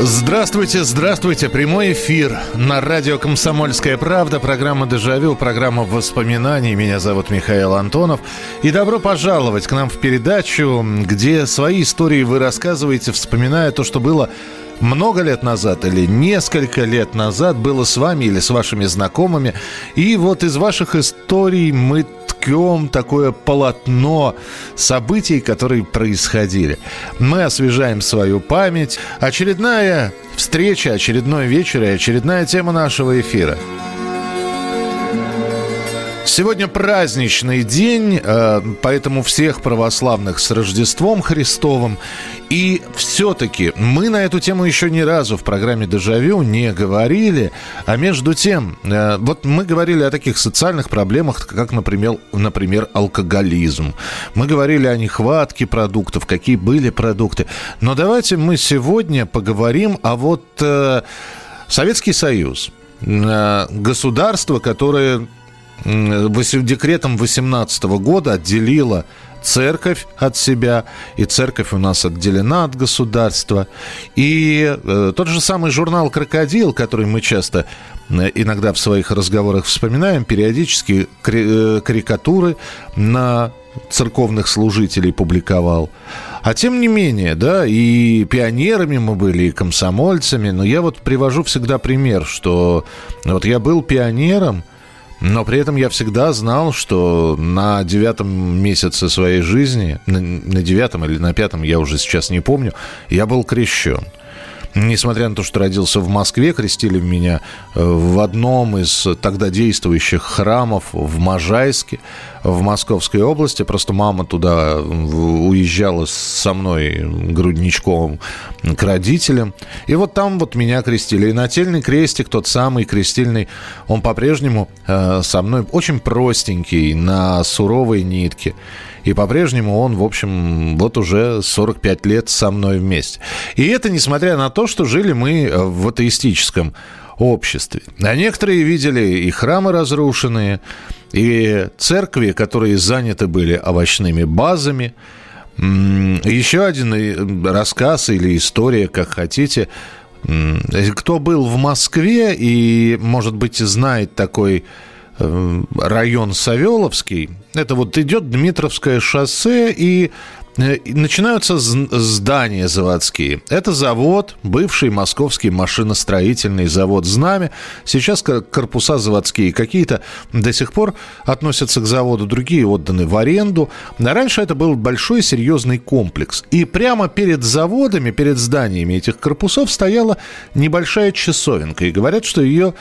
Здравствуйте, здравствуйте. Прямой эфир на радио «Комсомольская правда». Программа «Дежавю», программа воспоминаний. Меня зовут Михаил Антонов. И добро пожаловать к нам в передачу, где свои истории вы рассказываете, вспоминая то, что было много лет назад или несколько лет назад было с вами или с вашими знакомыми. И вот из ваших историй мы ткем такое полотно событий, которые происходили. Мы освежаем свою память. Очередная встреча, очередной вечер и очередная тема нашего эфира. Сегодня праздничный день, э, поэтому всех православных с Рождеством Христовым. И все-таки мы на эту тему еще ни разу в программе «Дежавю» не говорили. А между тем, э, вот мы говорили о таких социальных проблемах, как, например, например, алкоголизм. Мы говорили о нехватке продуктов, какие были продукты. Но давайте мы сегодня поговорим о вот э, Советский Союз государство, которое декретом 18 года отделила церковь от себя, и церковь у нас отделена от государства. И э, тот же самый журнал «Крокодил», который мы часто э, иногда в своих разговорах вспоминаем, периодически кри- э, карикатуры на церковных служителей публиковал. А тем не менее, да, и пионерами мы были, и комсомольцами, но я вот привожу всегда пример, что вот я был пионером – но при этом я всегда знал, что на девятом месяце своей жизни, на, девятом или на пятом, я уже сейчас не помню, я был крещен. Несмотря на то, что родился в Москве, крестили меня э, в одном из тогда действующих храмов в Можайске, в Московской области. Просто мама туда уезжала со мной грудничком к родителям. И вот там вот меня крестили. И нательный крестик, тот самый крестильный, он по-прежнему э, со мной очень простенький, на суровой нитке. И по-прежнему он, в общем, вот уже 45 лет со мной вместе. И это несмотря на то, что жили мы в атеистическом обществе. А некоторые видели и храмы разрушенные, и церкви, которые заняты были овощными базами. Еще один рассказ или история, как хотите. Кто был в Москве и, может быть, знает такой э, район Савеловский, это вот идет Дмитровское шоссе, и Э, начинаются здания заводские. Это завод, бывший московский машиностроительный завод «Знамя». Сейчас корпуса заводские какие-то до сих пор относятся к заводу, другие отданы в аренду. А раньше это был большой серьезный комплекс. И прямо перед заводами, перед зданиями этих корпусов стояла небольшая часовенка. И говорят, что ее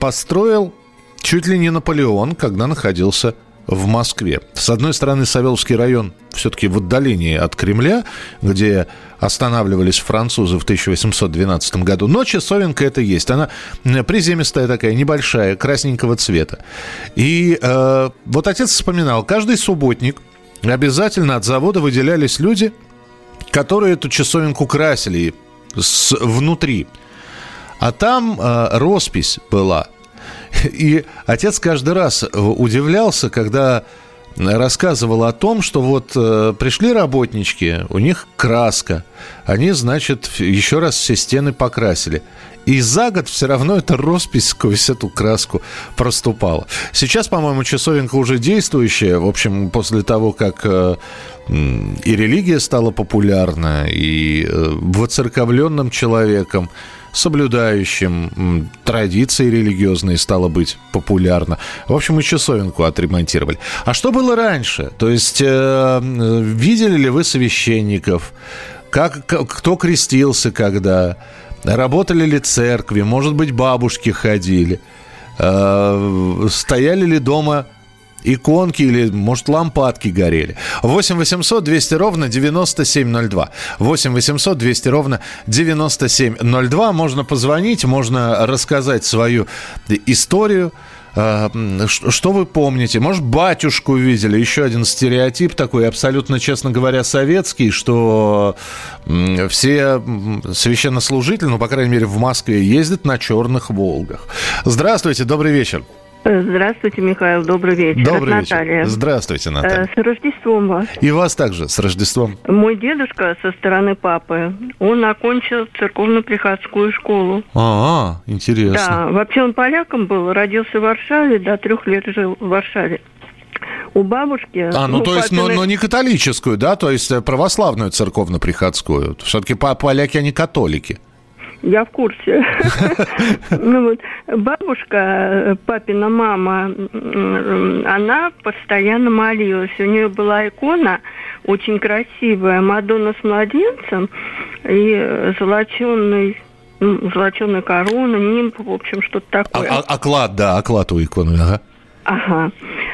построил чуть ли не Наполеон, когда находился в Москве. С одной стороны, Савеловский район все-таки в отдалении от Кремля, где останавливались французы в 1812 году. Но часовенка это есть. Она приземистая такая, небольшая, красненького цвета. И э, вот отец вспоминал, каждый субботник обязательно от завода выделялись люди, которые эту часовенку красили с, внутри. А там э, роспись была – и отец каждый раз удивлялся, когда рассказывал о том, что вот э, пришли работнички, у них краска, они, значит, еще раз все стены покрасили. И за год все равно эта роспись сквозь эту краску проступала. Сейчас, по-моему, часовенка уже действующая. В общем, после того, как э, и религия стала популярна, и э, воцерковленным человеком соблюдающим традиции религиозные стало быть популярно. В общем, и часовенку отремонтировали. А что было раньше? То есть, э, видели ли вы священников? Как, кто крестился когда? Работали ли церкви? Может быть, бабушки ходили? Э, стояли ли дома иконки или, может, лампадки горели. 8 800 200 ровно 9702. 8 800 200 ровно 9702. Можно позвонить, можно рассказать свою историю. А, что вы помните? Может, батюшку видели? Еще один стереотип такой, абсолютно, честно говоря, советский, что все священнослужители, ну, по крайней мере, в Москве, ездят на черных «Волгах». Здравствуйте, добрый вечер. Здравствуйте, Михаил, добрый вечер. Добрый Это вечер. Наталья. Здравствуйте, э, Наталья. С Рождеством вас. И вас также, с Рождеством. Мой дедушка со стороны папы, он окончил церковно-приходскую школу. А, интересно. Да, вообще он поляком был, родился в Варшаве, до трех лет жил в Варшаве. У бабушки... А, ну, ну то есть, но, но не католическую, да? То есть э, православную церковно-приходскую. Все-таки поляки, они католики. Я в курсе. Ну вот, бабушка, папина мама, она постоянно молилась. У нее была икона очень красивая, Мадонна с младенцем и золоченый ну, золоченая корона, нимб, в общем, что-то такое. А, а, оклад, да, оклад у иконы, ага. Ага.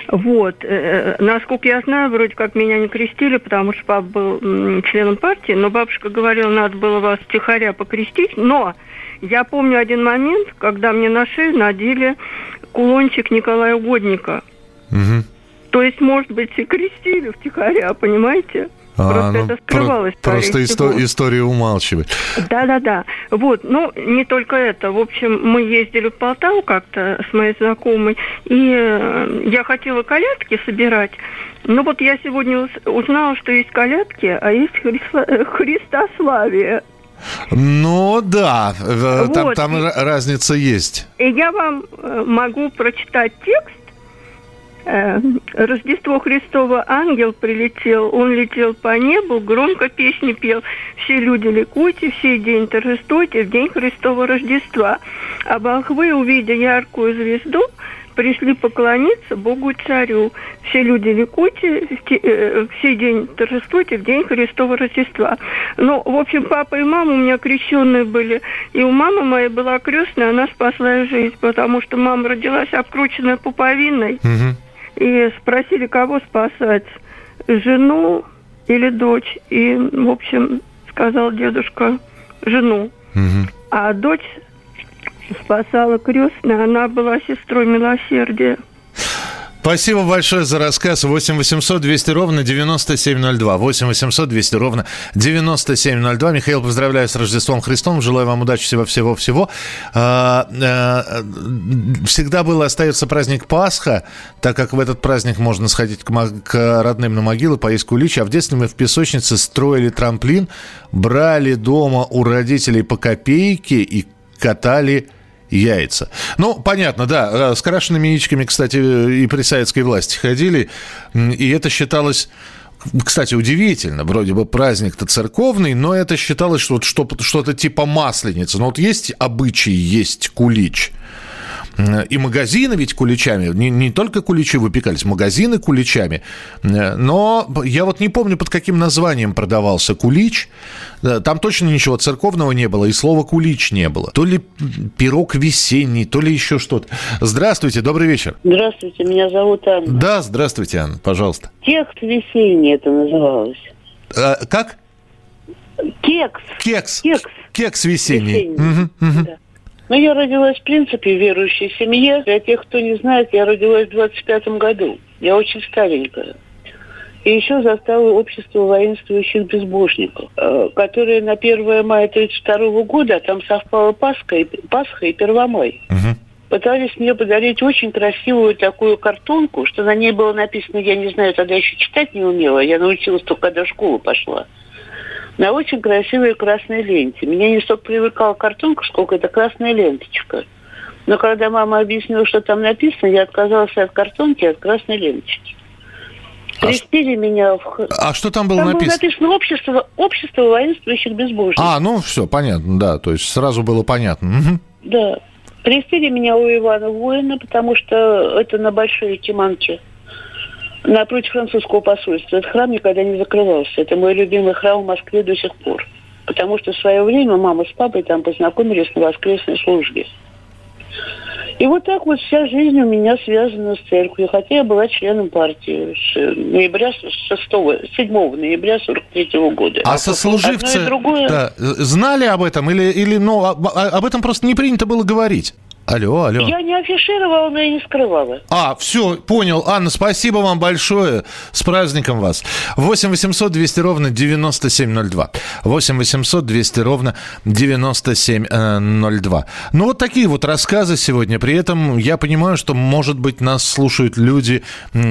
Вот. Э, насколько я знаю, вроде как меня не крестили, потому что папа был членом партии, но бабушка говорила, надо было вас тихоря покрестить. Но я помню один момент, когда мне на шею надели кулончик Николая Угодника. Угу. То есть, может быть, и крестили втихаря, понимаете? А, просто ну, это скрывалось. Про, просто исто- история умалчивает. Да-да-да. Вот, ну, не только это. В общем, мы ездили в Полтаву как-то с моей знакомой, и э, я хотела колядки собирать. Но вот я сегодня узнала, что есть колядки, а есть э, Христославие. Ну да, вот. там, там разница есть. И я вам э, могу прочитать текст, Э, Рождество Христово ангел прилетел, он летел по небу, громко песни пел. Все люди ликуйте, все день торжествуйте в день Христова Рождества. А волхвы, увидя яркую звезду, пришли поклониться Богу Царю. Все люди ликуйте, э, все день торжествуйте в день Христова Рождества. Ну, в общем, папа и мама у меня крещенные были. И у мамы моей была крестная, она спасла жизнь, потому что мама родилась обкрученная пуповиной. И спросили, кого спасать, жену или дочь. И, в общем, сказал дедушка, жену. Угу. А дочь спасала крестная, она была сестрой милосердия. Спасибо большое за рассказ. 8 800 200 ровно 9702. 8 800 200 ровно 9702. Михаил, поздравляю с Рождеством Христом. Желаю вам удачи всего-всего-всего. А, а, всегда был и остается праздник Пасха, так как в этот праздник можно сходить к родным на могилы, поесть куличи. А в детстве мы в песочнице строили трамплин, брали дома у родителей по копейке и катали яйца. Ну, понятно, да. Э, с крашенными яичками, кстати, и при советской власти ходили. И это считалось кстати, удивительно, вроде бы праздник-то церковный, но это считалось, что вот что-то типа масленицы. Но вот есть обычай, есть кулич – и магазины ведь куличами, не, не только куличи выпекались, магазины куличами. Но я вот не помню, под каким названием продавался кулич. Там точно ничего церковного не было, и слова кулич не было. То ли пирог весенний, то ли еще что-то. Здравствуйте, добрый вечер. Здравствуйте, меня зовут Анна. Да, здравствуйте, Анна, пожалуйста. Текст весенний это называлось. А, как? Кекс. Кекс. Кекс. Кекс весенний. весенний. Угу, угу. Да. Но я родилась, в принципе, в верующей семье. Для тех, кто не знает, я родилась в 25 году. Я очень старенькая. И еще застала общество воинствующих безбожников, э, которые на 1 мая 1932 года, там совпала Пасха и, Пасха и Первомай, угу. пытались мне подарить очень красивую такую картонку, что на ней было написано, я не знаю, тогда еще читать не умела, я научилась только когда в школу пошла на очень красивой красной ленте. Меня не столько привыкала картонка, сколько это красная ленточка. Но когда мама объяснила, что там написано, я отказалась от картонки от красной ленточки. Крестили а меня в... А что там было там написано? Было написано «Общество, общество воинствующих безбожников». А, ну все, понятно, да. То есть сразу было понятно. Да. Крестили меня у Ивана Воина, потому что это на Большой Тиманке напротив французского посольства. Этот храм никогда не закрывался. Это мой любимый храм в Москве до сих пор. Потому что в свое время мама с папой там познакомились на воскресной службе. И вот так вот вся жизнь у меня связана с церковью, хотя я была членом партии с ноября, с 6, 7 ноября 43 года. А сослуживцы другое... да, знали об этом или, или ну, об, об этом просто не принято было говорить? Алло, алло. Я не афишировала, но и не скрывала. А, все, понял. Анна, спасибо вам большое. С праздником вас. 8 800 200 ровно 9702. 8 800 200 ровно 9702. Ну, вот такие вот рассказы сегодня. При этом я понимаю, что, может быть, нас слушают люди,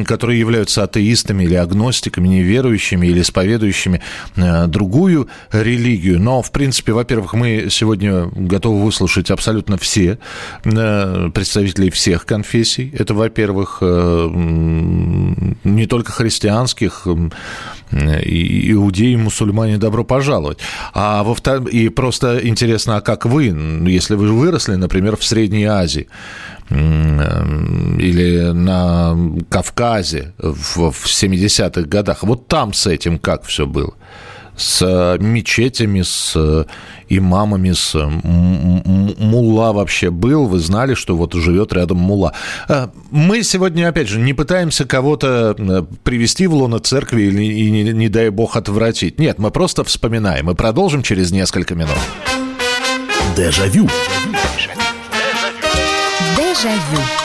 которые являются атеистами или агностиками, неверующими или исповедующими э, другую религию. Но, в принципе, во-первых, мы сегодня готовы выслушать абсолютно все представителей всех конфессий. Это, во-первых, э, не только христианских, иудеи, и мусульмане, добро пожаловать. А во вторых, и просто интересно, а как вы, если вы выросли, например, в Средней Азии, или на Кавказе в 70-х годах, вот там с этим как все было? С э, мечетями, с э, имамами, с мулла вообще был, вы знали, что вот живет рядом мулла. Э, мы сегодня, опять же, не пытаемся кого-то привести в лоно церкви или, и, не, не дай бог, отвратить. Нет, мы просто вспоминаем. И продолжим через несколько минут. Дежавю. Дежавю.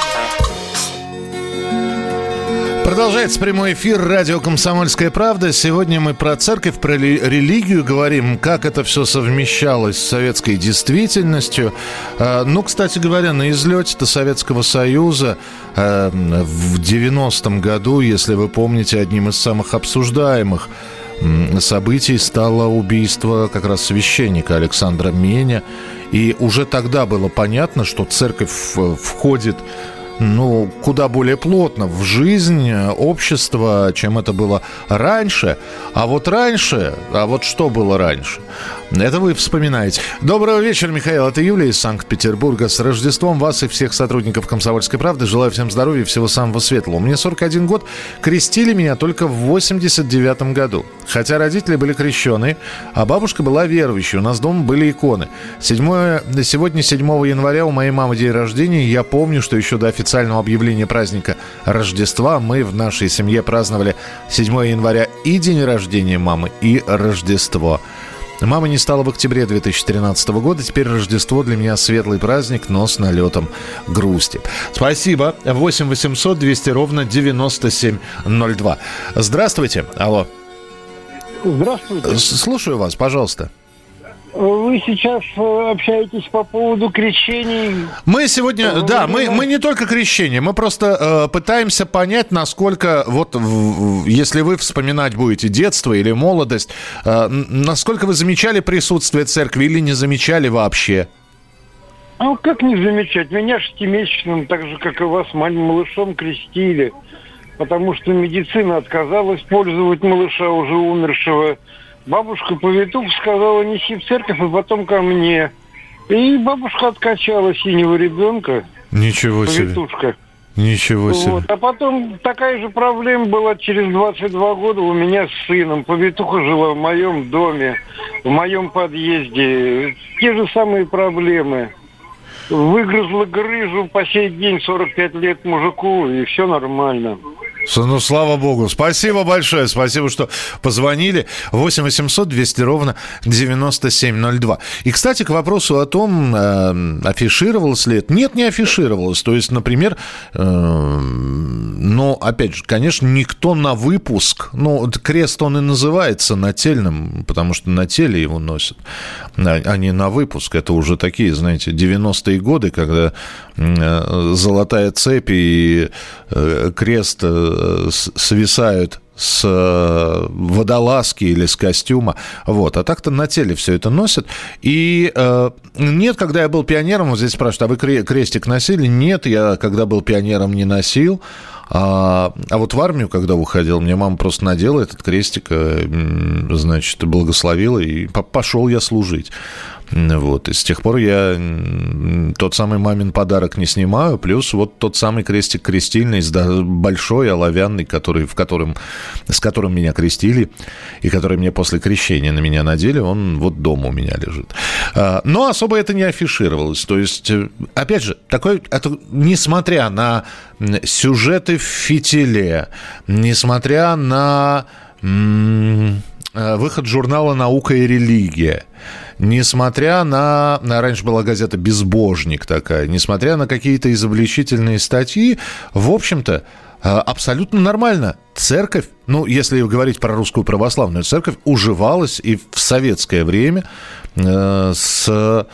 Продолжается прямой эфир радио «Комсомольская правда». Сегодня мы про церковь, про религию говорим, как это все совмещалось с советской действительностью. А, ну, кстати говоря, на излете Советского Союза а, в 90-м году, если вы помните, одним из самых обсуждаемых событий стало убийство как раз священника Александра Меня. И уже тогда было понятно, что церковь входит ну, куда более плотно в жизнь общества, чем это было раньше. А вот раньше, а вот что было раньше? Это вы вспоминаете. Доброго вечера, Михаил. Это Юлия из Санкт-Петербурга. С Рождеством вас и всех сотрудников «Комсомольской правды». Желаю всем здоровья и всего самого светлого. Мне 41 год. Крестили меня только в 89 году. Хотя родители были крещеные, а бабушка была верующей. У нас дома были иконы. 7, сегодня, 7 января, у моей мамы день рождения. Я помню, что еще до официального объявления праздника Рождества мы в нашей семье праздновали 7 января и день рождения мамы, и Рождество. Мама не стала в октябре 2013 года. Теперь Рождество для меня светлый праздник, но с налетом грусти. Спасибо. 8 800 200 ровно 9702. Здравствуйте. Алло. Здравствуйте. Слушаю вас, пожалуйста. Вы сейчас э, общаетесь по поводу крещений. Мы сегодня, вы да, мы, мы не только крещение, мы просто э, пытаемся понять, насколько, вот в, если вы вспоминать будете детство или молодость, э, насколько вы замечали присутствие церкви или не замечали вообще? А как не замечать? Меня шестимесячным, так же, как и вас, малышом крестили, потому что медицина отказалась пользовать малыша уже умершего Бабушка повитух сказала, неси в церковь, и потом ко мне. И бабушка откачала синего ребенка. Ничего себе. Повитушка. Ничего себе. Вот. А потом такая же проблема была через 22 года у меня с сыном. Повитуха жила в моем доме, в моем подъезде. Те же самые проблемы. Выгрызла грыжу по сей день 45 лет мужику, и все нормально. Ну, слава богу. Спасибо большое. Спасибо, что позвонили. 8 800 200 ровно 9702. И, кстати, к вопросу о том, э, афишировалось ли это. Нет, не афишировалось. То есть, например, э, ну, опять же, конечно, никто на выпуск, ну, крест он и называется нательным, потому что на теле его носят, а, а не на выпуск. Это уже такие, знаете, 90-е годы, когда э, золотая цепь и э, крест э, свисают с э, водолазки или с костюма. Вот. А так-то на теле все это носят. И э, нет, когда я был пионером, вот здесь спрашивают, а вы крестик носили? Нет, я когда был пионером не носил. А, а вот в армию, когда уходил, мне мама просто надела этот крестик, э, значит, благословила, и пошел я служить. Вот. И с тех пор я тот самый мамин подарок не снимаю, плюс вот тот самый крестик крестильный, большой, оловянный, который, в котором, с которым меня крестили, и который мне после крещения на меня надели, он вот дома у меня лежит. А, но особо это не афишировалось. То есть, э, опять же, такой, это, несмотря на сюжеты в фитиле, несмотря на э, выход журнала «Наука и религия», несмотря на, на... Раньше была газета «Безбожник» такая. Несмотря на какие-то изобличительные статьи, в общем-то, э, абсолютно нормально. Церковь, ну, если говорить про русскую православную церковь, уживалась и в советское время э, с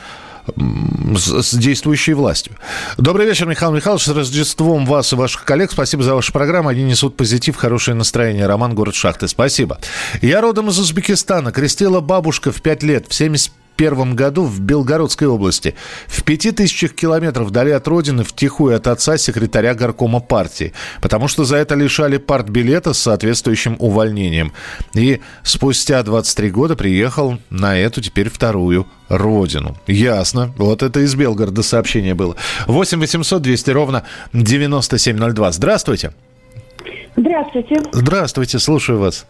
с, действующей властью. Добрый вечер, Михаил Михайлович. С Рождеством вас и ваших коллег. Спасибо за вашу программу. Они несут позитив, хорошее настроение. Роман, город Шахты. Спасибо. Я родом из Узбекистана. Крестила бабушка в 5 лет, в 75 1991 году в Белгородской области. В пяти тысячах километров вдали от родины, втихую от отца секретаря горкома партии. Потому что за это лишали партбилета с соответствующим увольнением. И спустя 23 года приехал на эту теперь вторую родину. Ясно. Вот это из Белгорода сообщение было. 8 800 200 ровно 9702. Здравствуйте. Здравствуйте. Здравствуйте, слушаю вас.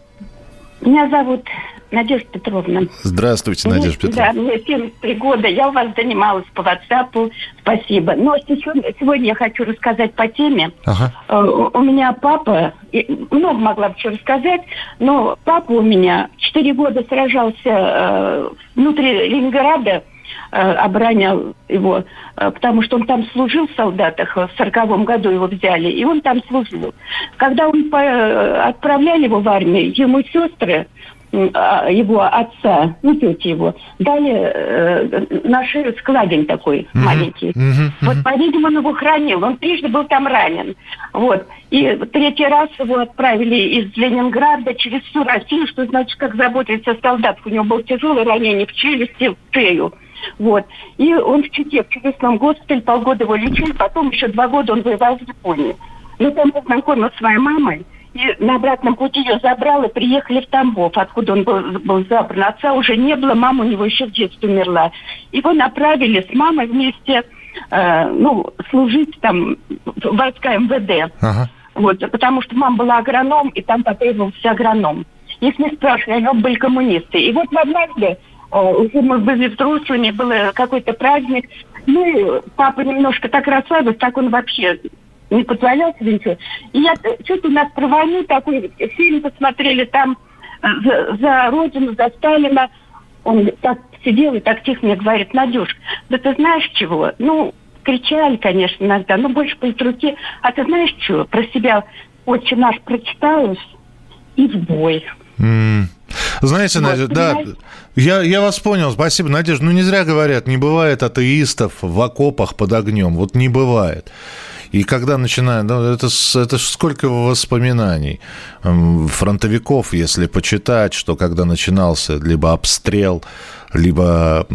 Меня зовут Надежда Петровна. Здравствуйте, Надежда Петровна. Да, мне 73 года. Я у вас занималась по WhatsApp. Спасибо. Но сегодня я хочу рассказать по теме. Ага. Э, у меня папа, много могла бы что рассказать, но папа у меня 4 года сражался э, внутри Ленинграда, оборонял его, потому что он там служил в солдатах, в сороковом году его взяли, и он там служил. Когда он отправляли его в армию, ему сестры а, его отца, ну, тети его, дали э, на шею складень такой mm-hmm. маленький. Mm-hmm. Вот, по-видимому, он его хранил. Он трижды был там ранен. Вот. И третий раз его отправили из Ленинграда через всю Россию, что значит, как заботиться о солдатах. У него было тяжелое ранение в челюсти, в шею. Вот. И он в Чите, в чудесном госпитале, полгода его лечили, потом еще два года он воевал в Японии. Но там познакомился с своей мамой, и на обратном пути ее забрал, и приехали в Тамбов, откуда он был, был забран. Отца уже не было, мама у него еще в детстве умерла. Его направили с мамой вместе, э, ну, служить там в войска МВД. Ага. Вот, потому что мама была агроном, и там потребовался агроном. Их не спрашивали, они были коммунисты. И вот однажды, э, уже мы были взрослыми, был какой-то праздник, ну папа немножко так расслабился, так он вообще не позволял себе ничего. И я что-то у нас про войну такой фильм посмотрели там э, за, за Родину, за Сталина. Он так сидел и так тихо мне говорит, Надюш, да ты знаешь чего? Ну, кричали, конечно, иногда, но больше по руки. А ты знаешь что? Про себя отче наш прочитаешь и в бой. Mm. Знаете, вот, Надя, да, я, я вас понял, спасибо, Надежда. Ну, не зря говорят, не бывает атеистов в окопах под огнем. Вот не бывает. И когда начинают, ну, это, это сколько воспоминаний фронтовиков, если почитать, что когда начинался либо обстрел либо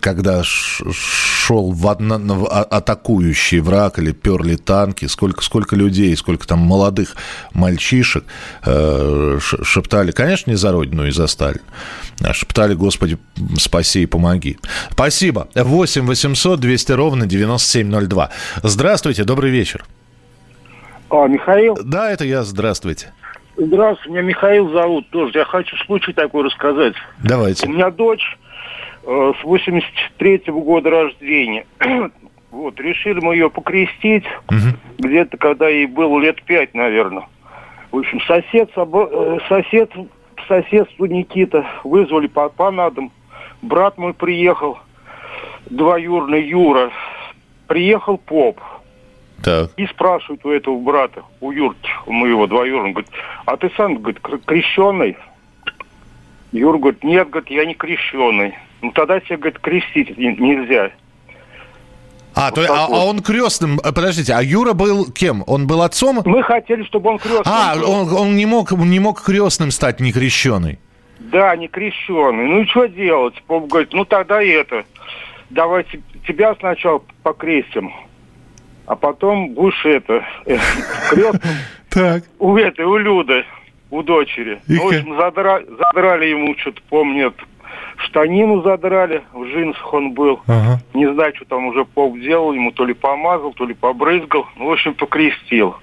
когда шел в одно, а, атакующий враг или перли танки, сколько, сколько людей, сколько там молодых мальчишек э, шептали, конечно, не за Родину и за Сталина, шептали, Господи, спаси и помоги. Спасибо. 8 800 200 ровно 9702. Здравствуйте, добрый вечер. А, Михаил? Да, это я, здравствуйте. Здравствуйте, меня Михаил зовут тоже. Я хочу случай такой рассказать. Давайте. У меня дочь э, с 83-го года рождения. вот, решили мы ее покрестить угу. где-то, когда ей было лет пять, наверное. В общем, сосед, э, сосед, соседству Никита вызвали по, по на дом. Брат мой приехал, двоюрный Юра. Приехал поп. Так. И спрашивают у этого брата, у Юрки, у моего двоюродного, говорит, а ты сам, говорит, крещенный? Юр говорит, нет, говорит, я не крещенный. Ну тогда тебе, говорит, крестить нельзя. А, вот то, а, вот. а он крестным, э, подождите, а Юра был кем? Он был отцом? Мы хотели, чтобы он крестным А, был. он, он не, мог, не мог крестным стать, не крещенный. Да, не крещенный. Ну и что делать? Поп говорит, ну тогда и это, давайте тебя сначала покрестим а потом будешь это, э, крестным так. у этой, у Люды, у дочери. Ну, в общем, задра, задрали ему, что-то помню, штанину задрали, в джинсах он был. Ага. Не знаю, что там уже поп делал, ему то ли помазал, то ли побрызгал. Ну, в общем, покрестил.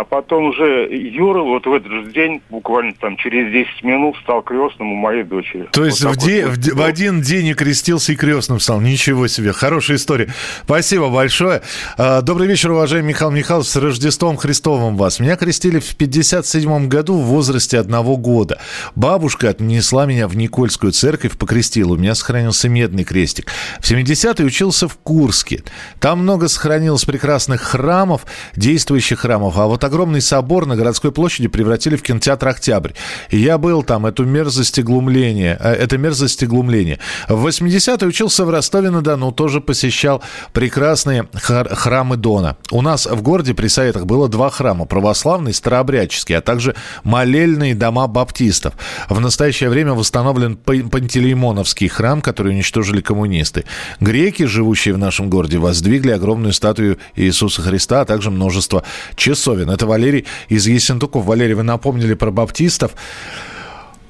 А потом уже Юра вот в этот же день, буквально там через 10 минут, стал крестным у моей дочери. То есть вот в, де- вот. в, в один день и крестился, и крестным стал. Ничего себе. Хорошая история. Спасибо большое. А, добрый вечер, уважаемый Михаил Михайлович. С Рождеством Христовым вас. Меня крестили в 57 году в возрасте одного года. Бабушка отнесла меня в Никольскую церковь, покрестила. У меня сохранился медный крестик. В 70-е учился в Курске. Там много сохранилось прекрасных храмов, действующих храмов. А вот огромный собор на городской площади превратили в кинотеатр «Октябрь». И я был там, эту мерзость и глумление, э, это мерзость и глумление. В 80-е учился в Ростове-на-Дону, тоже посещал прекрасные храмы Дона. У нас в городе при Советах было два храма, православный, старообрядческий, а также молельные дома баптистов. В настоящее время восстановлен Пантелеймоновский храм, который уничтожили коммунисты. Греки, живущие в нашем городе, воздвигли огромную статую Иисуса Христа, а также множество часовен. Валерий из Ессентуков. Валерий, вы напомнили про баптистов.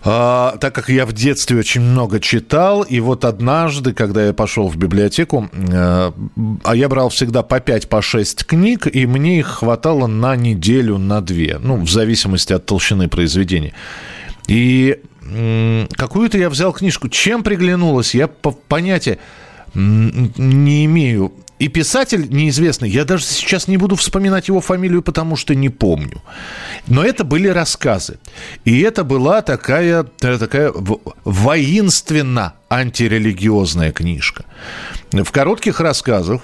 А, так как я в детстве очень много читал, и вот однажды, когда я пошел в библиотеку, э, а я брал всегда по 5, по 6 книг, и мне их хватало на неделю, на две, ну, в зависимости от толщины произведения. И какую-то я взял книжку. Чем приглянулась, я по понятия не имею. И писатель неизвестный, я даже сейчас не буду вспоминать его фамилию, потому что не помню. Но это были рассказы. И это была такая, такая воинственно антирелигиозная книжка. В коротких рассказах,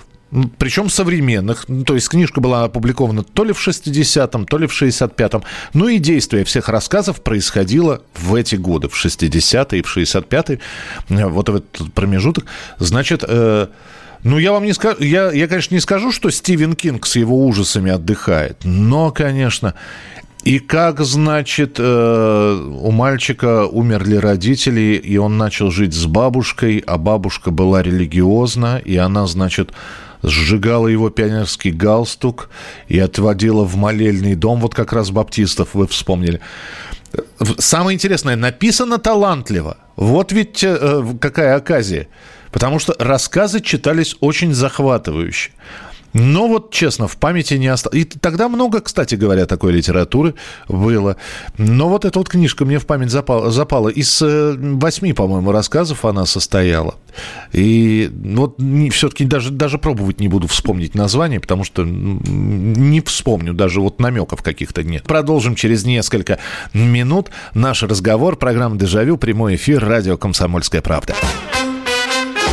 причем современных. То есть книжка была опубликована то ли в 60-м, то ли в 65-м. Ну и действие всех рассказов происходило в эти годы, в 60-е и в 65-е. Вот в этот промежуток. Значит, э, ну, я вам не скажу, я, я, конечно, не скажу, что Стивен Кинг с его ужасами отдыхает, но, конечно, и как, значит, э, у мальчика умерли родители, и он начал жить с бабушкой, а бабушка была религиозна, и она, значит, сжигала его пионерский галстук и отводила в молельный дом, вот как раз баптистов вы вспомнили. Самое интересное, написано талантливо. Вот ведь э, какая оказия. Потому что рассказы читались очень захватывающе. Но вот, честно, в памяти не осталось. И тогда много, кстати говоря, такой литературы было. Но вот эта вот книжка мне в память запала. запала. Из э, восьми, по-моему, рассказов она состояла. И вот все-таки даже, даже пробовать не буду вспомнить название, потому что не вспомню, даже вот намеков каких-то нет. Продолжим через несколько минут наш разговор. Программа «Дежавю», прямой эфир, радио «Комсомольская правда».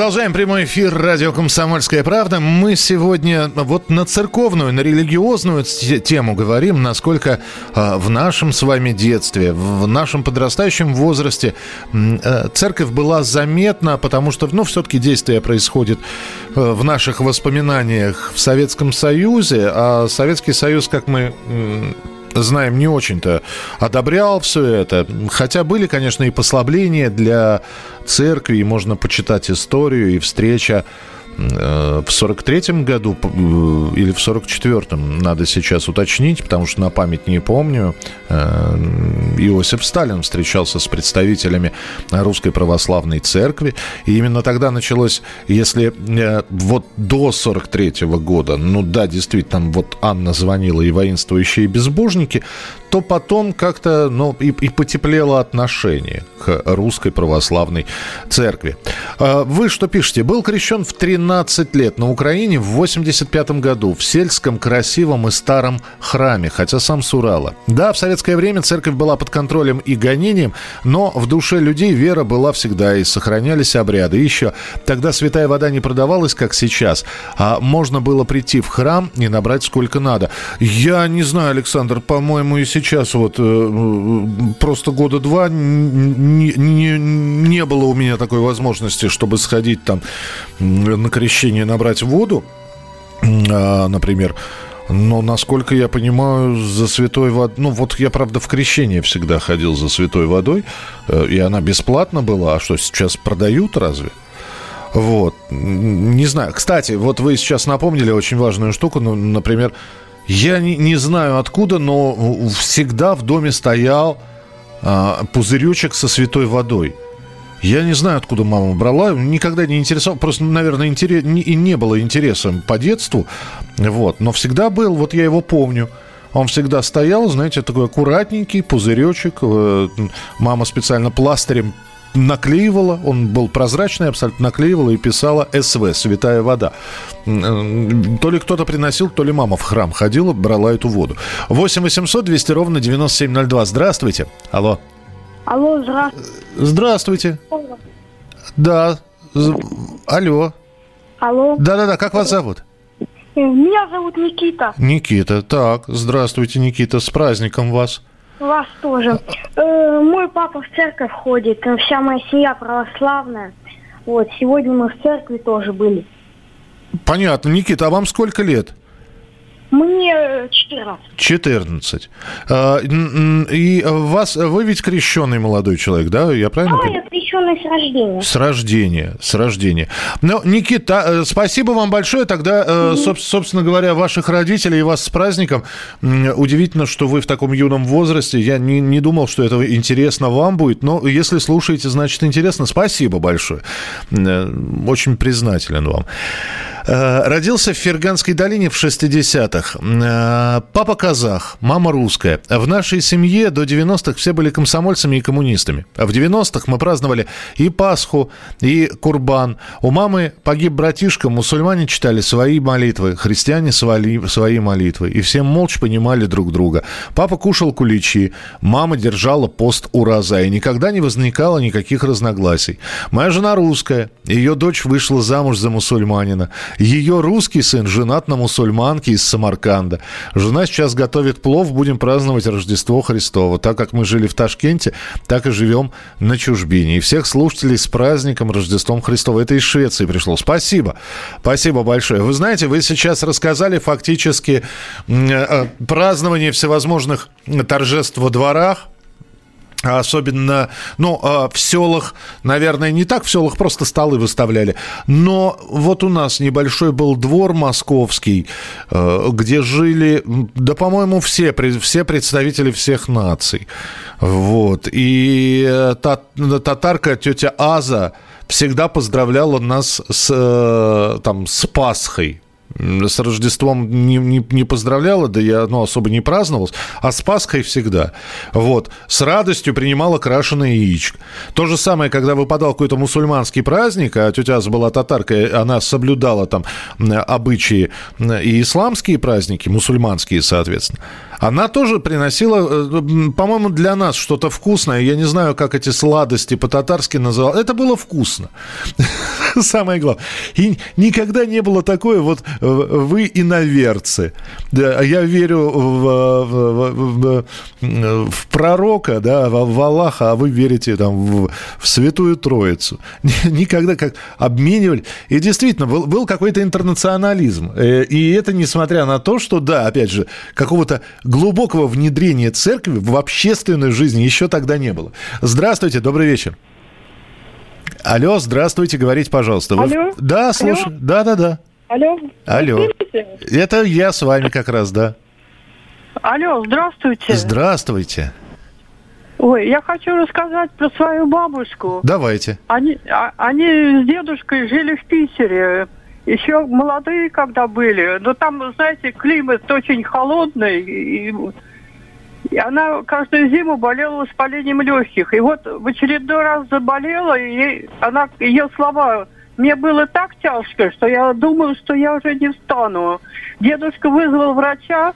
Продолжаем прямой эфир радио «Комсомольская правда». Мы сегодня вот на церковную, на религиозную тему говорим, насколько э, в нашем с вами детстве, в нашем подрастающем возрасте э, церковь была заметна, потому что, ну, все-таки действие происходит э, в наших воспоминаниях в Советском Союзе, а Советский Союз, как мы знаем, не очень-то одобрял все это. Хотя были, конечно, и послабления для церкви, и можно почитать историю, и встреча в 43-м году э, или в 44-м, надо сейчас уточнить, потому что на память не помню, э, Иосиф Сталин встречался с представителями Русской Православной Церкви. И именно тогда началось, если вот до 43-го года, ну да, действительно, вот Анна звонила и воинствующие безбожники, то потом как-то, ну, и, и потеплело отношение к Русской Православной Церкви. Вы что пишете? Был крещен в 13 17 лет на Украине в 85 году в сельском, красивом и старом храме, хотя сам с Урала. Да, в советское время церковь была под контролем и гонением, но в душе людей вера была всегда и сохранялись обряды. Еще тогда святая вода не продавалась, как сейчас, а можно было прийти в храм и набрать сколько надо. Я не знаю, Александр, по-моему, и сейчас вот э, просто года два не, не, не было у меня такой возможности, чтобы сходить там на крещение набрать воду, а, например, но, насколько я понимаю, за святой водой... Ну, вот я, правда, в крещение всегда ходил за святой водой, э, и она бесплатно была. А что, сейчас продают разве? Вот. Не знаю. Кстати, вот вы сейчас напомнили очень важную штуку. Ну, например, я не, не знаю откуда, но всегда в доме стоял а, пузырючек со святой водой. Я не знаю, откуда мама брала, никогда не интересовал, просто, наверное, интерес, не, и не было интереса по детству, вот, но всегда был, вот я его помню. Он всегда стоял, знаете, такой аккуратненький пузыречек. Э, мама специально пластырем наклеивала, он был прозрачный, абсолютно наклеивала и писала СВ, святая вода. То ли кто-то приносил, то ли мама в храм ходила, брала эту воду. 8 800 200 ровно 9702. Здравствуйте. Алло. Алло, здравствуйте. Здравствуйте. Да. Алло. Алло. Да-да-да, как вас зовут? Э, меня зовут Никита. Никита, так, здравствуйте, Никита, с праздником вас. Вас тоже. Э, мой папа в церковь ходит, э, вся моя семья православная. Вот, сегодня мы в церкви тоже были. Понятно. Никита, а вам сколько лет? Мне 14. 14. А, и вас, вы ведь крещенный молодой человек, да? Я правильно понимаю? я крещенный с рождения. С рождения, с рождения. Ну, Никита, э, спасибо вам большое. Тогда, mm-hmm. собственно говоря, ваших родителей и вас с праздником. Удивительно, что вы в таком юном возрасте. Я не, не думал, что это интересно вам будет. Но если слушаете, значит интересно. Спасибо большое. Э, очень признателен вам. Родился в Ферганской долине в 60-х. Э, папа казах, мама русская. В нашей семье до 90-х все были комсомольцами и коммунистами. В 90-х мы праздновали и Пасху, и Курбан. У мамы погиб братишка, мусульмане читали свои молитвы, христиане свои, свои молитвы. И все молча понимали друг друга. Папа кушал куличи, мама держала пост ураза, и никогда не возникало никаких разногласий. Моя жена русская, ее дочь вышла замуж за мусульманина. Ее русский сын женат на мусульманке из Самарканда. Жена сейчас готовит плов, будем праздновать Рождество Христово. Так как мы жили в Ташкенте, так и живем на чужбине. И всех слушателей с праздником Рождеством Христова. Это из Швеции пришло. Спасибо. Спасибо большое. Вы знаете, вы сейчас рассказали фактически э, празднование всевозможных торжеств во дворах, Особенно, ну, а, в селах, наверное, не так в селах, просто столы выставляли. Но вот у нас небольшой был двор московский, э, где жили, да, по-моему, все, все представители всех наций. Вот. И э, татарка тетя Аза всегда поздравляла нас с, э, там, с Пасхой с Рождеством не, не, не поздравляла, да я ну, особо не праздновал, а с Пасхой всегда. Вот. С радостью принимала крашеное яичко. То же самое, когда выпадал какой-то мусульманский праздник, а тетя Аза была татаркой, она соблюдала там обычаи и исламские праздники, мусульманские, соответственно. Она тоже приносила, э, по-моему, для нас что-то вкусное. Я не знаю, как эти сладости по-татарски называл. Это было вкусно. Самое главное. И никогда не было такое, вот э, вы иноверцы. Я верю в, в, в, в пророка, да, в, в Аллаха, а вы верите там в, в Святую Троицу. Никогда как обменивали. И действительно, был, был какой-то интернационализм. Э, и это несмотря на то, что, да, опять же, какого-то глубокого внедрения церкви в общественную жизнь еще тогда не было. Здравствуйте, добрый вечер. Алло, здравствуйте, говорите, пожалуйста. Вы... Алло? Да, слушаю. Да, да, да. Алло. Алло. Это я с вами как раз, да. Алло, здравствуйте. Здравствуйте. Ой, я хочу рассказать про свою бабушку. Давайте. Они, а, они с дедушкой жили в Питере еще молодые, когда были, но там, знаете, климат очень холодный, и, и она каждую зиму болела воспалением легких. И вот в очередной раз заболела, и ей, она, ее слова мне было так тяжко, что я думала, что я уже не встану. Дедушка вызвал врача,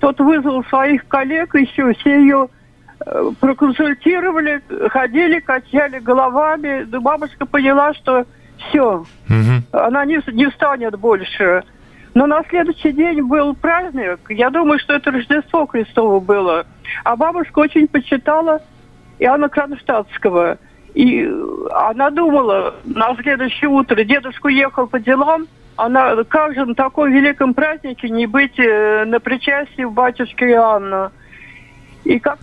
тот вызвал своих коллег, еще все ее э, проконсультировали, ходили, качали головами. Но бабушка поняла, что все. Угу. Она не, не встанет больше. Но на следующий день был праздник. Я думаю, что это Рождество Христово было. А бабушка очень почитала Иоанна Кронштадтского. И она думала на следующее утро, дедушка уехал по делам, она, как же на таком великом празднике не быть э, на причастии у батюшки Иоанна. И как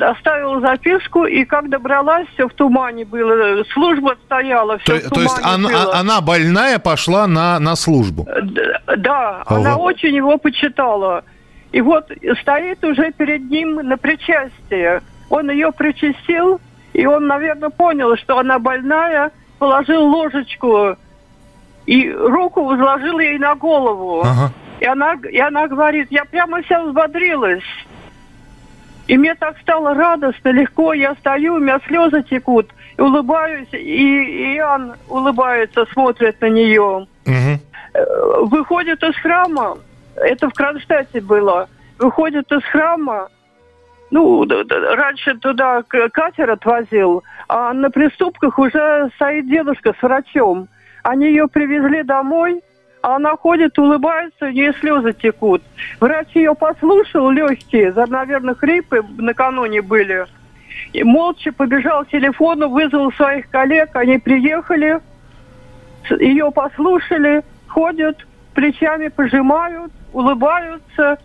оставила записку, и как добралась, все в тумане было. Служба стояла, все то, в тумане То есть она, было. она больная пошла на, на службу? Да, да ага. она очень его почитала. И вот стоит уже перед ним на причастие. Он ее причастил, и он, наверное, понял, что она больная, положил ложечку и руку возложил ей на голову. Ага. И, она, и она говорит, я прямо вся взбодрилась. И мне так стало радостно, легко, я стою, у меня слезы текут, и улыбаюсь, и Иоанн улыбается, смотрит на нее. Угу. Выходит из храма, это в Кронштадте было, выходит из храма, ну, раньше туда катер отвозил, а на приступках уже стоит дедушка с врачом. Они ее привезли домой, она ходит, улыбается, у нее слезы текут. Врач ее послушал, легкие, наверное, хрипы накануне были. И молча побежал к телефону, вызвал своих коллег, они приехали, ее послушали, ходят, плечами пожимают, улыбаются.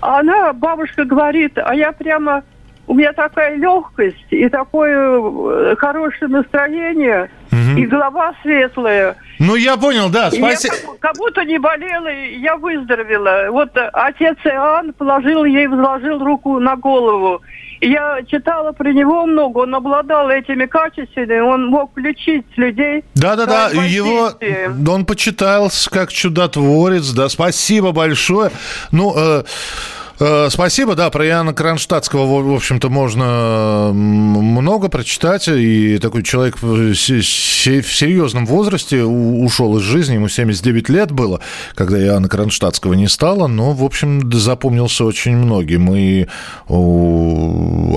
А она, бабушка говорит, а я прямо у меня такая легкость и такое э, хорошее настроение, угу. и голова светлая. Ну, я понял, да, спасибо. Как, будто не болела, и я выздоровела. Вот э, отец Иоанн положил ей, возложил руку на голову. Я читала про него много, он обладал этими качествами, он мог лечить людей. Да-да-да, его, он почитался как чудотворец, да, спасибо большое. Ну, Э, спасибо, да, про Иоанна Кронштадтского, в общем-то, можно много прочитать. И такой человек в серьезном возрасте ушел из жизни, ему 79 лет было, когда Иоанна Кронштадтского не стало, но, в общем, запомнился очень многим. И он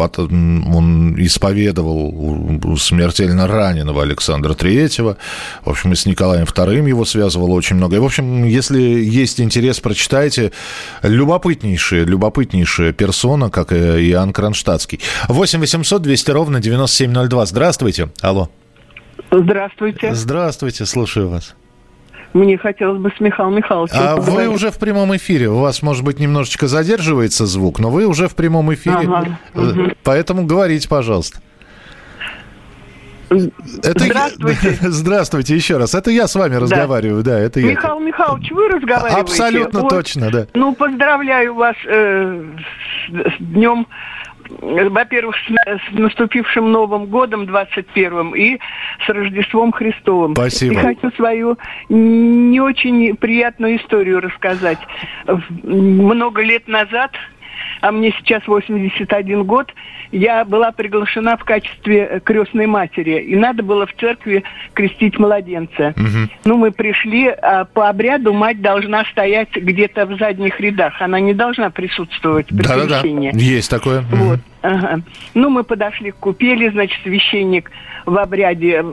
исповедовал смертельно раненого Александра Третьего. В общем, и с Николаем Вторым его связывало очень много. И, в общем, если есть интерес, прочитайте. Любопытнейшие, любопытнейшая персона, как и Иоанн Кронштадтский. 8 800 200 ровно 9702. Здравствуйте. Алло. Здравствуйте. Здравствуйте, слушаю вас. Мне хотелось бы с Михаилом Михайловичем А поговорить. вы уже в прямом эфире. У вас, может быть, немножечко задерживается звук, но вы уже в прямом эфире. Ага. Угу. Поэтому говорите, пожалуйста. Это Здравствуйте. Я... Здравствуйте еще раз. Это я с вами разговариваю, да, это я. Михаил Михайлович, вы разговариваете? Абсолютно вот. точно, да. Ну, поздравляю вас э, с, с днем во-первых, с, с наступившим Новым годом 21-м и с Рождеством Христовым. Спасибо. И хочу свою не очень приятную историю рассказать. Много лет назад а мне сейчас 81 год, я была приглашена в качестве крестной матери. И надо было в церкви крестить младенца. Угу. Ну, мы пришли, а по обряду мать должна стоять где-то в задних рядах. Она не должна присутствовать при да, крещении. Да, да, есть такое. Вот. Ага. Ну, мы подошли к купели, значит, священник в обряде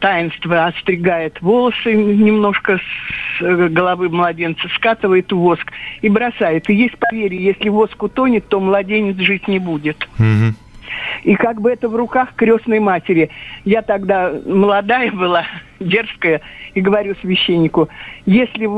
таинства остригает волосы немножко с э, головы младенца, скатывает воск и бросает. И есть поверье, если воск утонет, то младенец жить не будет. Угу. И как бы это в руках крестной матери. Я тогда молодая была, дерзкая, и говорю священнику, если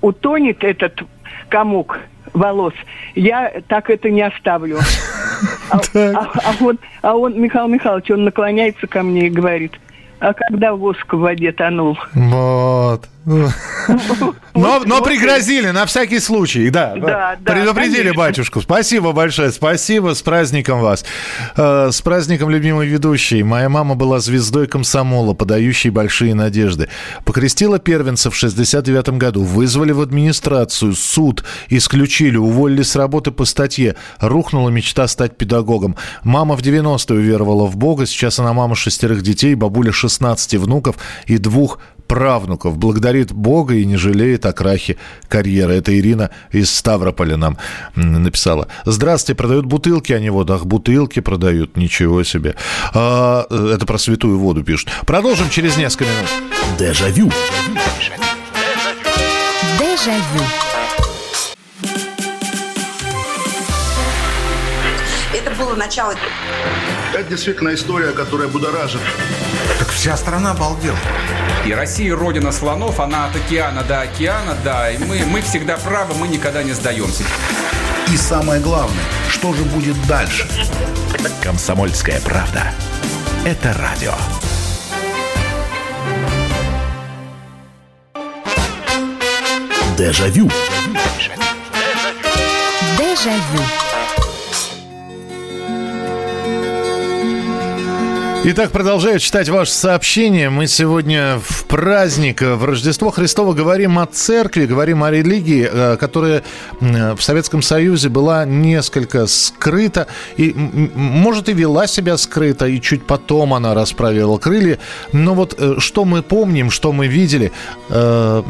утонет этот комок волос, я так это не оставлю. А, а, а, он, а он, Михаил Михайлович, он наклоняется ко мне и говорит, а когда воск в воде тонул? Вот. Но, но пригрозили на всякий случай, да. да, да Предупредили конечно. батюшку. Спасибо большое, спасибо, с праздником вас. Э, с праздником, любимый ведущий. Моя мама была звездой комсомола, подающей большие надежды. Покрестила первенца в 69 году, вызвали в администрацию, суд, исключили, уволили с работы по статье. Рухнула мечта стать педагогом. Мама в 90-е уверовала в Бога, сейчас она мама шестерых детей, бабуля 16 внуков и двух правнуков, благодарит Бога и не жалеет о крахе карьеры. Это Ирина из Ставрополя нам написала. Здравствуйте, продают бутылки, они вот, ах, бутылки продают, ничего себе. А, это про святую воду пишут. Продолжим через несколько минут. Дежавю. Дежавю. Это было начало. Это действительно история, которая будоражит. Так вся страна обалдела. И Россия родина слонов, она от океана до океана, да. И мы, мы всегда правы, мы никогда не сдаемся. И самое главное, что же будет дальше? Комсомольская правда. Это радио. Дежавю. Дежавю. Итак, продолжаю читать ваши сообщения. Мы сегодня в праздник, в Рождество Христово говорим о церкви, говорим о религии, э, которая в Советском Союзе была несколько скрыта, и, может, и вела себя скрыто, и чуть потом она расправила крылья. Но вот э, что мы помним, что мы видели, э,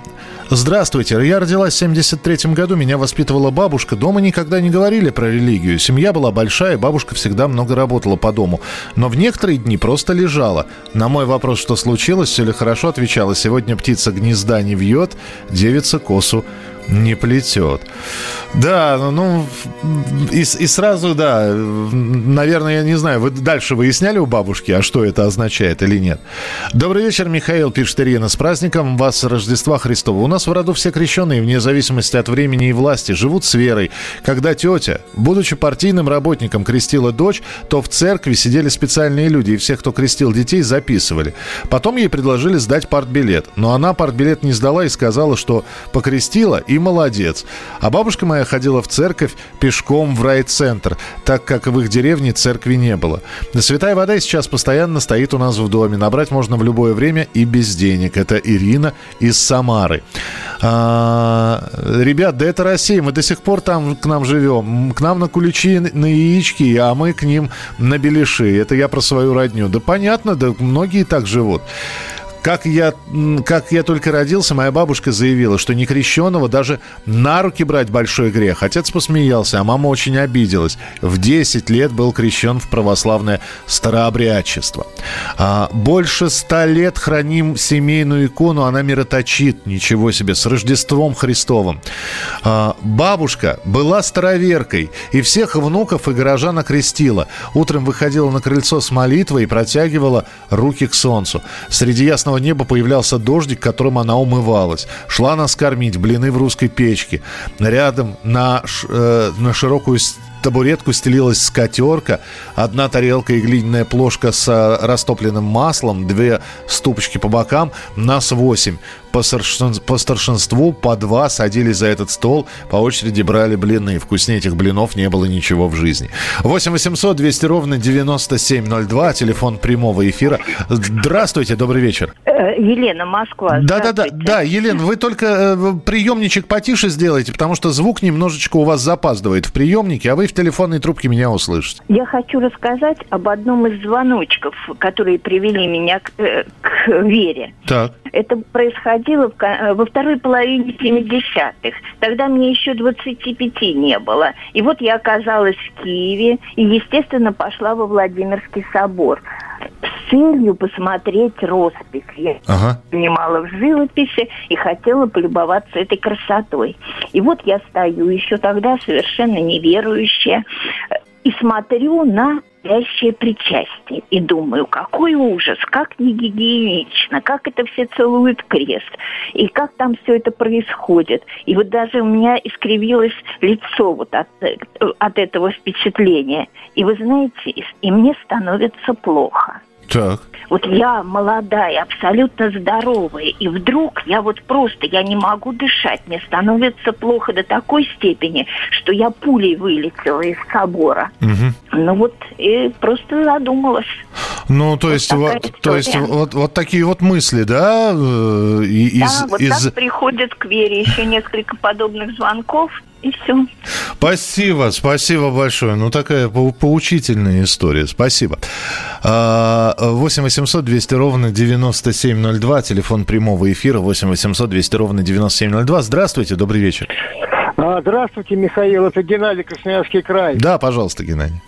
Здравствуйте. Я родилась в 73 году, меня воспитывала бабушка. Дома никогда не говорили про религию. Семья была большая, бабушка всегда много работала по дому. Но в некоторые дни просто лежала. На мой вопрос, что случилось, все ли хорошо, отвечала. Сегодня птица гнезда не вьет, девица косу не плетет. Да, ну, ну и, и сразу, да, наверное, я не знаю, вы дальше выясняли у бабушки, а что это означает или нет. Добрый вечер, Михаил, пишет Ирина. С праздником вас Рождества Христова. У нас в роду все крещенные, вне зависимости от времени и власти, живут с верой. Когда тетя, будучи партийным работником, крестила дочь, то в церкви сидели специальные люди, и всех, кто крестил детей, записывали. Потом ей предложили сдать партбилет, но она партбилет не сдала и сказала, что покрестила и молодец. А бабушка моя ходила в церковь пешком в райцентр, так как в их деревне церкви не было. Святая вода сейчас постоянно стоит у нас в доме. Набрать можно в любое время и без денег. Это Ирина из Самары. А, ребят, да это Россия. Мы до сих пор там к нам живем. К нам на куличи, на яички, а мы к ним на беляши. Это я про свою родню. Да понятно, да многие так живут. Как я, как я только родился, моя бабушка заявила, что некрещенного даже на руки брать большой грех. Отец посмеялся, а мама очень обиделась. В 10 лет был крещен в православное старообрядчество. А, больше ста лет храним семейную икону, она мироточит. Ничего себе, с Рождеством Христовым. А, бабушка была староверкой и всех внуков и горожан окрестила. Утром выходила на крыльцо с молитвой и протягивала руки к солнцу. Среди ясного ясного неба появлялся дождик, которым она умывалась. Шла нас кормить, блины в русской печке. Рядом на, э, на широкую табуретку стелилась скатерка, одна тарелка и глиняная плошка с растопленным маслом, две ступочки по бокам, нас восемь. По, старшин, по старшинству по два садились за этот стол, по очереди брали блины. Вкуснее этих блинов не было ничего в жизни. 8 800 200 ровно 9702, телефон прямого эфира. Здравствуйте, добрый вечер. Э, Елена, Москва. Да-да-да, да, Елена, вы только э, приемничек потише сделайте, потому что звук немножечко у вас запаздывает в приемнике, а вы в телефонной трубке меня услышите. Я хочу рассказать об одном из звоночков, которые привели меня к, э, к вере. Так. Это происходило в, ко- во второй половине 70-х. Тогда мне еще 25 не было. И вот я оказалась в Киеве и, естественно, пошла во Владимирский собор с целью посмотреть роспись. Я Ага. понимала в живописи и хотела полюбоваться этой красотой. И вот я стою еще тогда совершенно неверующая э, и смотрю на настоящее причастие. И думаю, какой ужас, как не гигиенично, как это все целуют крест, и как там все это происходит. И вот даже у меня искривилось лицо вот от, э, от этого впечатления. И вы знаете, и мне становится плохо. Так. Вот я молодая, абсолютно здоровая, и вдруг я вот просто, я не могу дышать, мне становится плохо до такой степени, что я пулей вылетела из собора. Ну вот, и просто задумалась. Ну, то есть, вот, то есть история. вот, вот такие вот мысли, да, э, из, да, вот из- так приходят к вере еще несколько подобных звонков, и все. Спасибо, спасибо большое. Ну, такая поучительная история. Спасибо. А, 8 800 200 ровно 9702, телефон прямого эфира 8 800 200 ровно 9702. Здравствуйте, добрый вечер. А, Здравствуйте, Михаил, это Геннадий Красноярский край. Да, пожалуйста, Геннадий.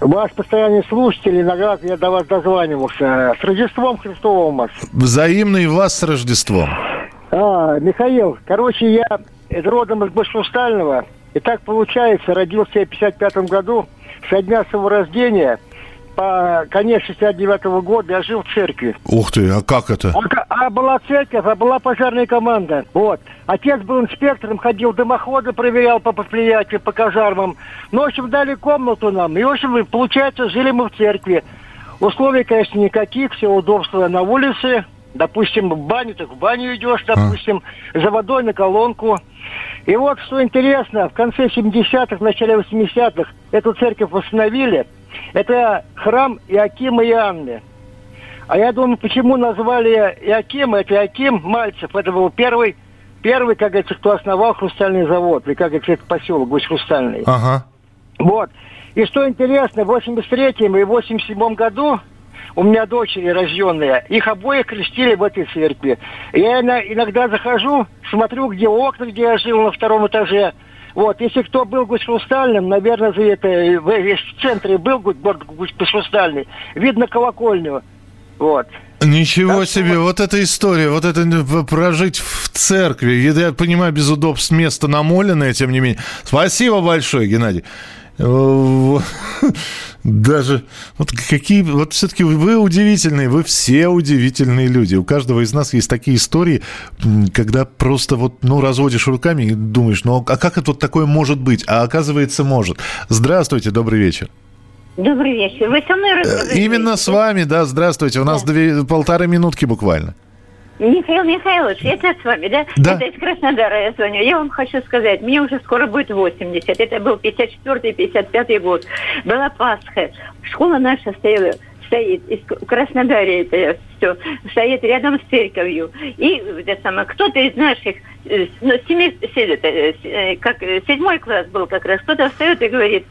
Ваш постоянный слушатель, иногда я до вас дозванивался. С Рождеством Христовым вас. Взаимно и вас с Рождеством. А, Михаил, короче, я из родом из Башкортостального. И так получается, родился я в 55 году. Со дня своего рождения по конец 69 года я жил в церкви. Ух ты, а как это? А, а была церковь, а была пожарная команда. Вот. Отец был инспектором, ходил дымоходы, проверял по предприятию, по казармам. Ну, в общем, дали комнату нам. И, в общем, получается, жили мы в церкви. Условий, конечно, никаких, все удобства на улице. Допустим, в баню, так в баню идешь, допустим, за водой на колонку. И вот, что интересно, в конце 70-х, в начале 80-х эту церковь восстановили. Это храм Иакима и Анны. А я думаю, почему назвали Иакима, это Иаким Мальцев, это был первый, первый, как говорится, кто основал хрустальный завод, или, как говорится, поселок, Гусь Хрустальный. Ага. Вот. И что интересно, в 83-м и 87-м году у меня дочери рожденные, их обоих крестили в этой церкви. Я иногда захожу, смотрю, где окна, где я жил на втором этаже. Вот, если кто был Гусь Хрустальным, наверное, за это, в, если в центре был Гусь, Гусь Хрустальный, видно колокольню. Вот. Ничего себе, вот эта история, вот это э, прожить в церкви. Я я понимаю, без удобств место намоленное, тем не менее. Спасибо большое, Геннадий. Даже вот какие, вот все-таки вы удивительные, вы все удивительные люди. У каждого из нас есть такие истории, когда просто вот, ну, разводишь руками и думаешь, ну, а как это вот такое может быть? А оказывается, может. Здравствуйте, добрый вечер. Добрый вечер. Вы со мной Э, разговариваете? Именно с вами, да, здравствуйте. У нас две, полторы минутки буквально. Михаил Михайлович, это с вами, да? Да. Это из Краснодара я звоню. Я вам хочу сказать, мне уже скоро будет 80. Это был 54-55 год. Была Пасха. Школа наша стояла стоит из Краснодаре это все стоит рядом с церковью и это самое кто-то из наших э, ну, семи, э, как э, седьмой класс был как раз кто-то встает и говорит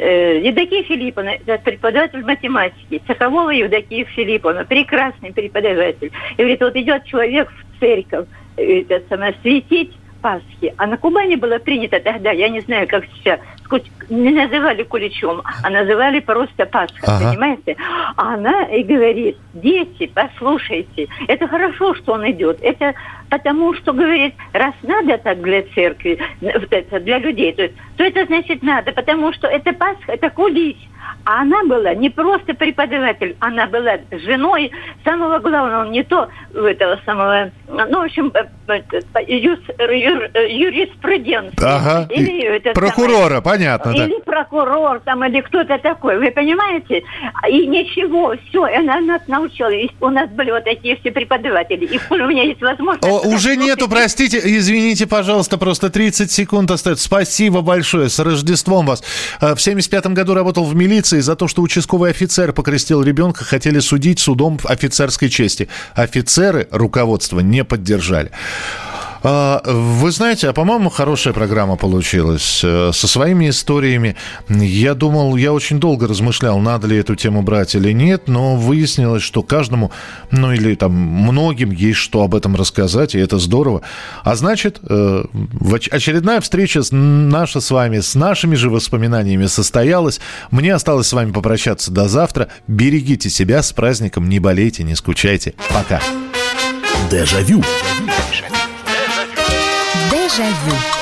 Евдокия Филипповна, это преподаватель математики, Цехового Евдокия Филипповна, прекрасный преподаватель. И говорит, вот идет человек в церковь, э, это самое, светить Пасхи. А на Кубани было принято тогда, я не знаю, как сейчас, не называли куличом, а называли просто Пасха, Ага. понимаете? А она и говорит, дети, послушайте, это хорошо, что он идет. Это потому, что, говорит, раз надо так для церкви, для людей, то, есть, то это значит надо, потому что это Пасха, это кулич. А она была не просто преподаватель, она была женой самого главного, не то этого самого, ну, в общем, э, э, юс, юр, юриспруденции. Ага. Или это прокурора, самое, понятно, Или да. прокурор, там, или кто-то такой, вы понимаете? И ничего, все, она нас научила. И у нас были вот такие все преподаватели. И у меня есть возможность... О, уже нету, простите, извините, пожалуйста, просто 30 секунд остается. Спасибо большое, с Рождеством вас. Э, в 75 году работал в милиции за то, что участковый офицер покрестил ребенка, хотели судить судом офицерской чести. Офицеры руководство не поддержали. А, вы знаете, а по-моему, хорошая программа получилась. Э, со своими историями. Я думал, я очень долго размышлял, надо ли эту тему брать или нет, но выяснилось, что каждому, ну или там многим есть что об этом рассказать, и это здорово. А значит, э, очередная встреча наша с вами, с нашими же воспоминаниями состоялась. Мне осталось с вами попрощаться до завтра. Берегите себя с праздником, не болейте, не скучайте. Пока. Дежавю. Дежавю. Déjà vu.